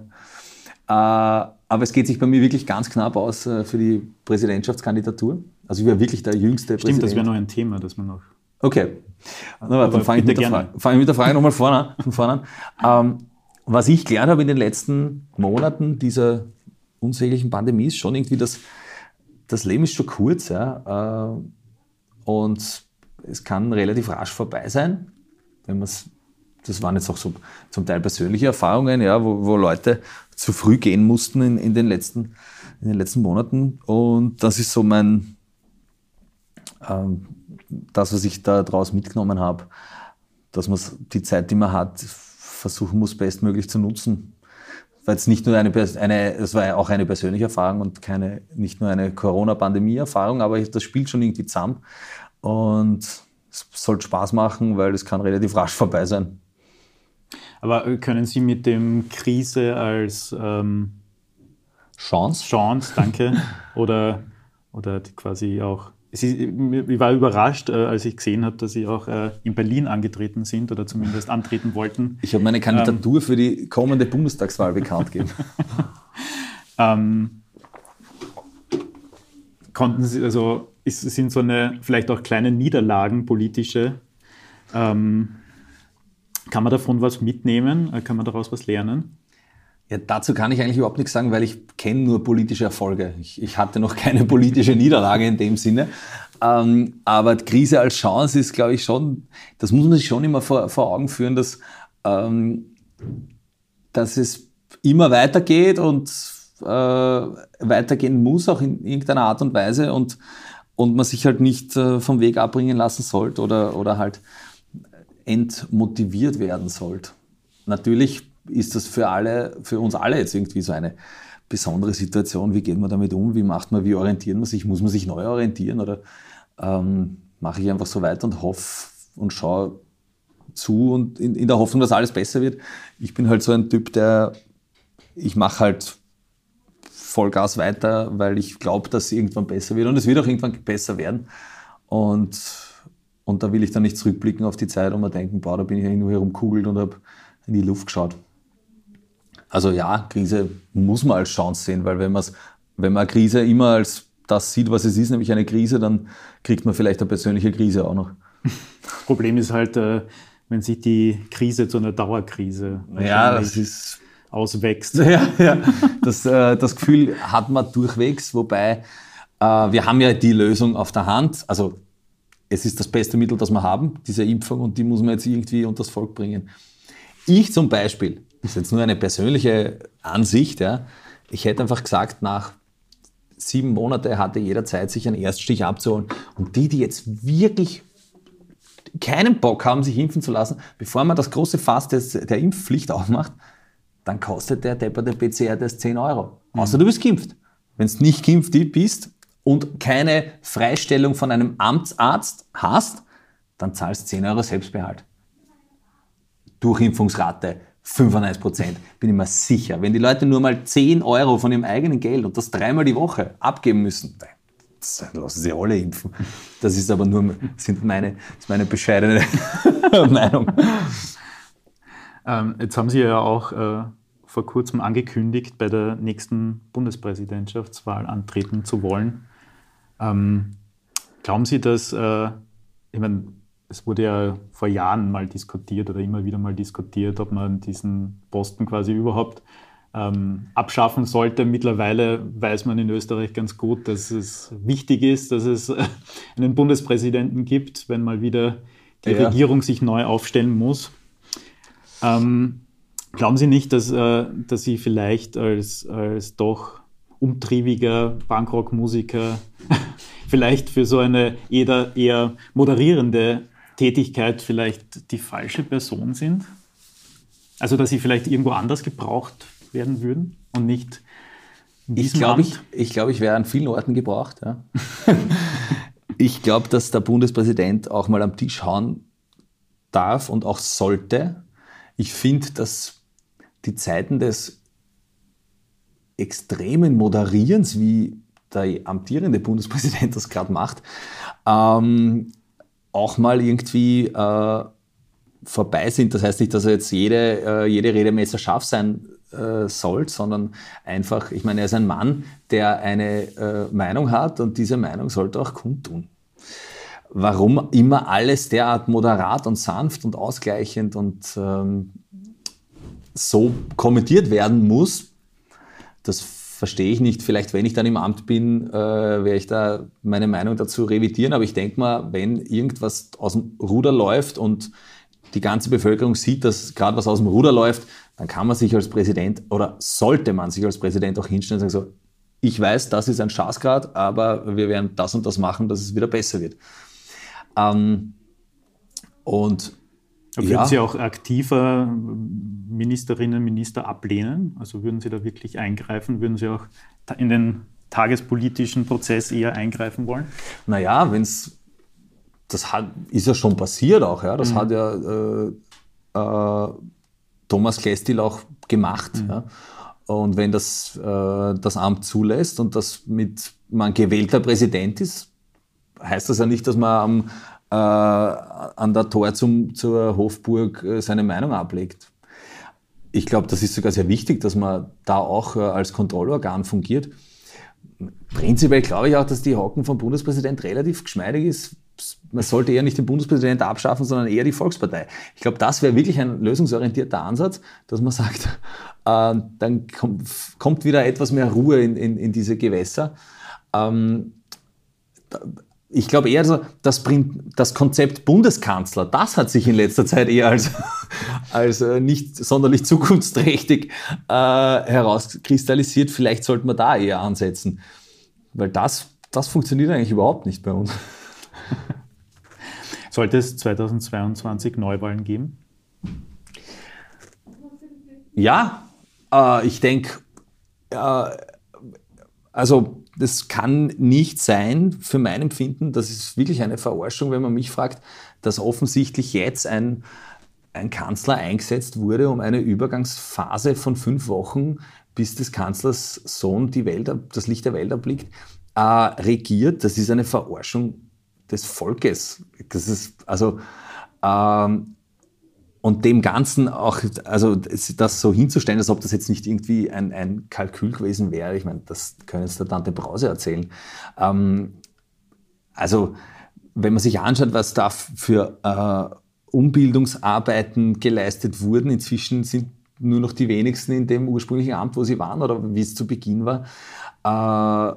Ja. Äh, aber es geht sich bei mir wirklich ganz knapp aus äh, für die Präsidentschaftskandidatur. Also ich wäre wirklich der jüngste Stimmt, Präsident. das wäre noch ein Thema, das man noch... Okay. Na, dann fange ich, mit der Frage, fang ich mit der Frage nochmal vorne, von vorne an. Ähm, was ich gelernt habe in den letzten Monaten dieser unsäglichen Pandemie ist schon irgendwie, dass das Leben ist schon kurz. Ja, äh, und es kann relativ rasch vorbei sein, wenn man es das waren jetzt auch so zum Teil persönliche Erfahrungen, ja, wo, wo Leute zu früh gehen mussten in, in, den letzten, in den letzten Monaten. Und das ist so mein, ähm, das, was ich da draus mitgenommen habe, dass man die Zeit, die man hat, versuchen muss, bestmöglich zu nutzen. Weil es nicht nur eine, eine, es war auch eine persönliche Erfahrung und keine, nicht nur eine Corona-Pandemie-Erfahrung, aber das spielt schon irgendwie zusammen. Und es sollte Spaß machen, weil es kann relativ rasch vorbei sein. Aber können Sie mit dem Krise als ähm, Chance? Chance, danke. oder, oder quasi auch. Ist, ich war überrascht, äh, als ich gesehen habe, dass Sie auch äh, in Berlin angetreten sind oder zumindest antreten wollten. Ich habe meine Kandidatur ähm, für die kommende Bundestagswahl bekannt gegeben. ähm, konnten Sie, also ist, sind so eine vielleicht auch kleine Niederlagen politische, ähm, kann man davon was mitnehmen? Kann man daraus was lernen? Ja, dazu kann ich eigentlich überhaupt nichts sagen, weil ich kenne nur politische Erfolge. Ich, ich, hatte noch keine politische Niederlage in dem Sinne. Ähm, aber Krise als Chance ist, glaube ich, schon, das muss man sich schon immer vor, vor Augen führen, dass, ähm, dass es immer weitergeht und äh, weitergehen muss, auch in irgendeiner Art und Weise und, und man sich halt nicht äh, vom Weg abbringen lassen sollte oder, oder halt entmotiviert werden sollte. Natürlich ist das für alle, für uns alle jetzt irgendwie so eine besondere Situation. Wie geht man damit um? Wie macht man, wie orientiert man sich? Muss man sich neu orientieren oder ähm, mache ich einfach so weiter und hoffe und schaue zu und in, in der Hoffnung, dass alles besser wird. Ich bin halt so ein Typ, der ich mache halt Vollgas weiter, weil ich glaube, dass es irgendwann besser wird und es wird auch irgendwann besser werden. Und, und da will ich dann nicht zurückblicken auf die Zeit und mir denken, boah, da bin ich ja nur herumkugelt und habe in die Luft geschaut. Also ja, Krise muss man als Chance sehen, weil wenn, wenn man Krise immer als das sieht, was es ist, nämlich eine Krise, dann kriegt man vielleicht eine persönliche Krise auch noch. Problem ist halt, äh, wenn sich die Krise zu einer Dauerkrise ja, das ist auswächst. Ja, ja. Das, äh, das Gefühl hat man durchwegs, wobei äh, wir haben ja die Lösung auf der Hand. Also es ist das beste Mittel, das wir haben, diese Impfung, und die muss man jetzt irgendwie unter das Volk bringen. Ich zum Beispiel, das ist jetzt nur eine persönliche Ansicht, ja, ich hätte einfach gesagt, nach sieben Monaten hatte jeder Zeit, sich einen Erststich abzuholen. Und die, die jetzt wirklich keinen Bock haben, sich impfen zu lassen, bevor man das große Fass des, der Impfpflicht aufmacht, dann kostet der depperte PCR-Test 10 Euro. Außer du bist geimpft. Wenn du nicht geimpft bist und keine Freistellung von einem Amtsarzt hast, dann zahlst du 10 Euro Selbstbehalt. Durchimpfungsrate 95 Prozent, bin ich mir sicher. Wenn die Leute nur mal 10 Euro von ihrem eigenen Geld und das dreimal die Woche abgeben müssen, lassen sie alle impfen. Das ist aber nur sind meine, ist meine bescheidene Meinung. Ähm, jetzt haben Sie ja auch äh, vor kurzem angekündigt, bei der nächsten Bundespräsidentschaftswahl antreten zu wollen. Ähm, glauben Sie, dass, äh, ich meine, es wurde ja vor Jahren mal diskutiert oder immer wieder mal diskutiert, ob man diesen Posten quasi überhaupt ähm, abschaffen sollte. Mittlerweile weiß man in Österreich ganz gut, dass es wichtig ist, dass es äh, einen Bundespräsidenten gibt, wenn mal wieder die ja. Regierung sich neu aufstellen muss. Ähm, glauben Sie nicht, dass, äh, dass Sie vielleicht als, als doch umtriebiger Punkrock-Musiker vielleicht für so eine eher, eher moderierende Tätigkeit vielleicht die falsche Person sind? Also, dass Sie vielleicht irgendwo anders gebraucht werden würden und nicht in diesem ich glaube, ich, ich, glaub, ich wäre an vielen Orten gebraucht. Ja. ich glaube, dass der Bundespräsident auch mal am Tisch hauen darf und auch sollte ich finde, dass die Zeiten des extremen Moderierens, wie der amtierende Bundespräsident das gerade macht, ähm, auch mal irgendwie äh, vorbei sind. Das heißt nicht, dass er jetzt jede, äh, jede Rede scharf sein äh, soll, sondern einfach, ich meine, er ist ein Mann, der eine äh, Meinung hat und diese Meinung sollte auch kundtun warum immer alles derart moderat und sanft und ausgleichend und ähm, so kommentiert werden muss, das verstehe ich nicht. Vielleicht, wenn ich dann im Amt bin, äh, werde ich da meine Meinung dazu revidieren. Aber ich denke mal, wenn irgendwas aus dem Ruder läuft und die ganze Bevölkerung sieht, dass gerade was aus dem Ruder läuft, dann kann man sich als Präsident oder sollte man sich als Präsident auch hinstellen und sagen so, ich weiß, das ist ein Schaßgrad, aber wir werden das und das machen, dass es wieder besser wird. Ähm, und würden ja. Sie auch aktiver Ministerinnen und Minister ablehnen? Also würden Sie da wirklich eingreifen? Würden Sie auch in den tagespolitischen Prozess eher eingreifen wollen? Naja, wenn es, das hat, ist ja schon passiert auch, ja. Das mhm. hat ja äh, äh, Thomas Klestil auch gemacht. Mhm. Ja? Und wenn das äh, das Amt zulässt und das mit man gewählter Präsident ist, heißt das ja nicht, dass man am, äh, an der Tor zum, zur Hofburg äh, seine Meinung ablegt. Ich glaube, das ist sogar sehr wichtig, dass man da auch äh, als Kontrollorgan fungiert. prinzipiell glaube ich auch, dass die Hocken vom Bundespräsident relativ geschmeidig ist. Man sollte eher nicht den Bundespräsidenten abschaffen, sondern eher die Volkspartei. Ich glaube, das wäre wirklich ein lösungsorientierter Ansatz, dass man sagt, äh, dann kommt, kommt, wieder etwas mehr Ruhe in, in, in diese Gewässer. Ähm, ich glaube eher so, das, das Konzept Bundeskanzler, das hat sich in letzter Zeit eher als, als äh, nicht sonderlich zukunftsträchtig äh, herauskristallisiert. Vielleicht sollten wir da eher ansetzen, weil das, das funktioniert eigentlich überhaupt nicht bei uns. Sollte es 2022 Neuwahlen geben? Ja, äh, ich denke, äh, also das kann nicht sein, für mein Empfinden, das ist wirklich eine Verarschung, wenn man mich fragt, dass offensichtlich jetzt ein, ein Kanzler eingesetzt wurde, um eine Übergangsphase von fünf Wochen, bis des Kanzlers Sohn die Welt, das Licht der Welt erblickt, äh, regiert. Das ist eine Verarschung des Volkes. Das ist, also, ähm, und dem Ganzen auch, also das so hinzustellen, als ob das jetzt nicht irgendwie ein, ein Kalkül gewesen wäre, ich meine, das können jetzt der Tante Brause erzählen. Ähm, also, wenn man sich anschaut, was da für äh, Umbildungsarbeiten geleistet wurden, inzwischen sind nur noch die wenigsten in dem ursprünglichen Amt, wo sie waren oder wie es zu Beginn war. Äh,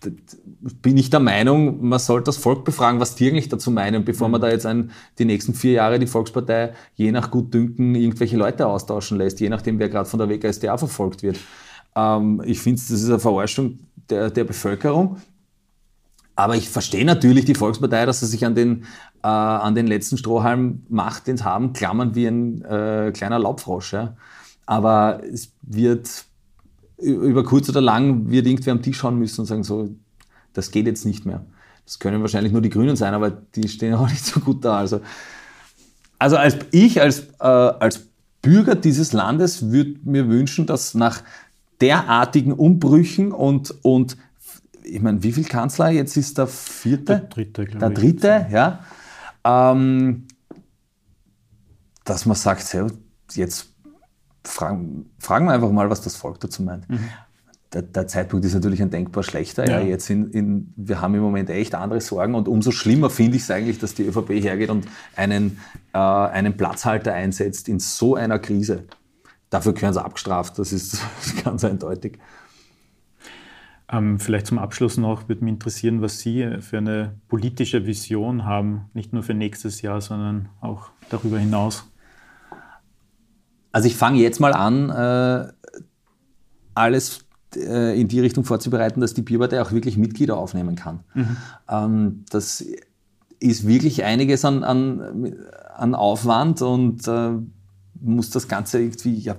bin ich der Meinung, man sollte das Volk befragen, was die eigentlich dazu meinen, bevor man mhm. da jetzt ein, die nächsten vier Jahre die Volkspartei je nach Gutdünken irgendwelche Leute austauschen lässt, je nachdem, wer gerade von der WKSDA verfolgt wird. Ähm, ich finde, das ist eine Verarschung der, der Bevölkerung. Aber ich verstehe natürlich die Volkspartei, dass sie sich an den, äh, an den letzten Strohhalm macht, den sie haben, klammern wie ein äh, kleiner Laubfrosch. Ja. Aber es wird über kurz oder lang wird irgendwer am Tisch schauen müssen und sagen, so, das geht jetzt nicht mehr. Das können wahrscheinlich nur die Grünen sein, aber die stehen auch nicht so gut da. Also, also als ich als, äh, als Bürger dieses Landes würde mir wünschen, dass nach derartigen Umbrüchen und, und ich meine, wie viel Kanzler? Jetzt ist der vierte? Der dritte, glaube Der dritte, ja. Ähm, dass man sagt, jetzt fragen, fragen wir einfach mal, was das Volk dazu meint. Mhm. Der, der, Zeitpunkt ist natürlich ein denkbar schlechter. Ja. ja jetzt in, in, wir haben im Moment echt andere Sorgen und umso schlimmer finde ich es eigentlich, dass die ÖVP hergeht und einen, äh, einen Platzhalter einsetzt in so einer Krise. Dafür gehören sie abgestraft, das ist ganz eindeutig. Ähm, vielleicht zum Abschluss noch würde mich interessieren, was Sie für eine politische Vision haben, nicht nur für nächstes Jahr, sondern auch darüber hinaus. Also ich fange jetzt mal an, äh, alles äh, in die Richtung vorzubereiten, dass die Bierpartei auch wirklich Mitglieder aufnehmen kann. Mhm. Ähm, das ist wirklich einiges an, an, an Aufwand und äh, muss das Ganze irgendwie, ja,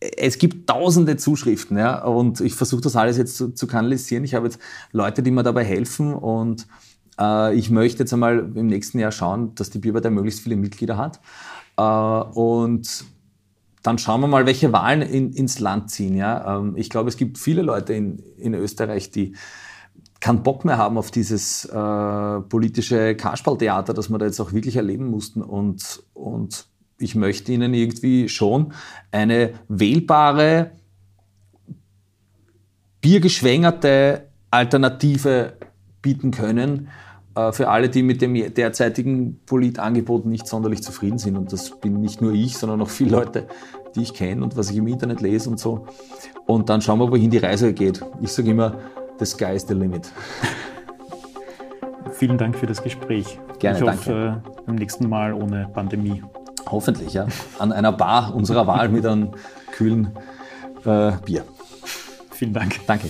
es gibt tausende Zuschriften, ja, und ich versuche das alles jetzt zu, zu, kanalisieren. Ich habe jetzt Leute, die mir dabei helfen und äh, ich möchte jetzt einmal im nächsten Jahr schauen, dass die Bierpartei möglichst viele Mitglieder hat. Äh, und dann schauen wir mal, welche Wahlen in, ins Land ziehen. Ja? Ähm, ich glaube, es gibt viele Leute in, in Österreich, die keinen Bock mehr haben auf dieses äh, politische Kasperltheater, das wir da jetzt auch wirklich erleben mussten. Und, und ich möchte ihnen irgendwie schon eine wählbare, biergeschwängerte Alternative bieten können, für alle, die mit dem derzeitigen Politangebot nicht sonderlich zufrieden sind. Und das bin nicht nur ich, sondern auch viele Leute, die ich kenne und was ich im Internet lese und so. Und dann schauen wir, wohin die Reise geht. Ich sage immer, the sky is the limit. Vielen Dank für das Gespräch. Gerne, ich hoffe, danke. beim nächsten Mal ohne Pandemie. Hoffentlich, ja. An einer Bar unserer Wahl mit einem kühlen äh, Bier. Vielen Dank. Danke.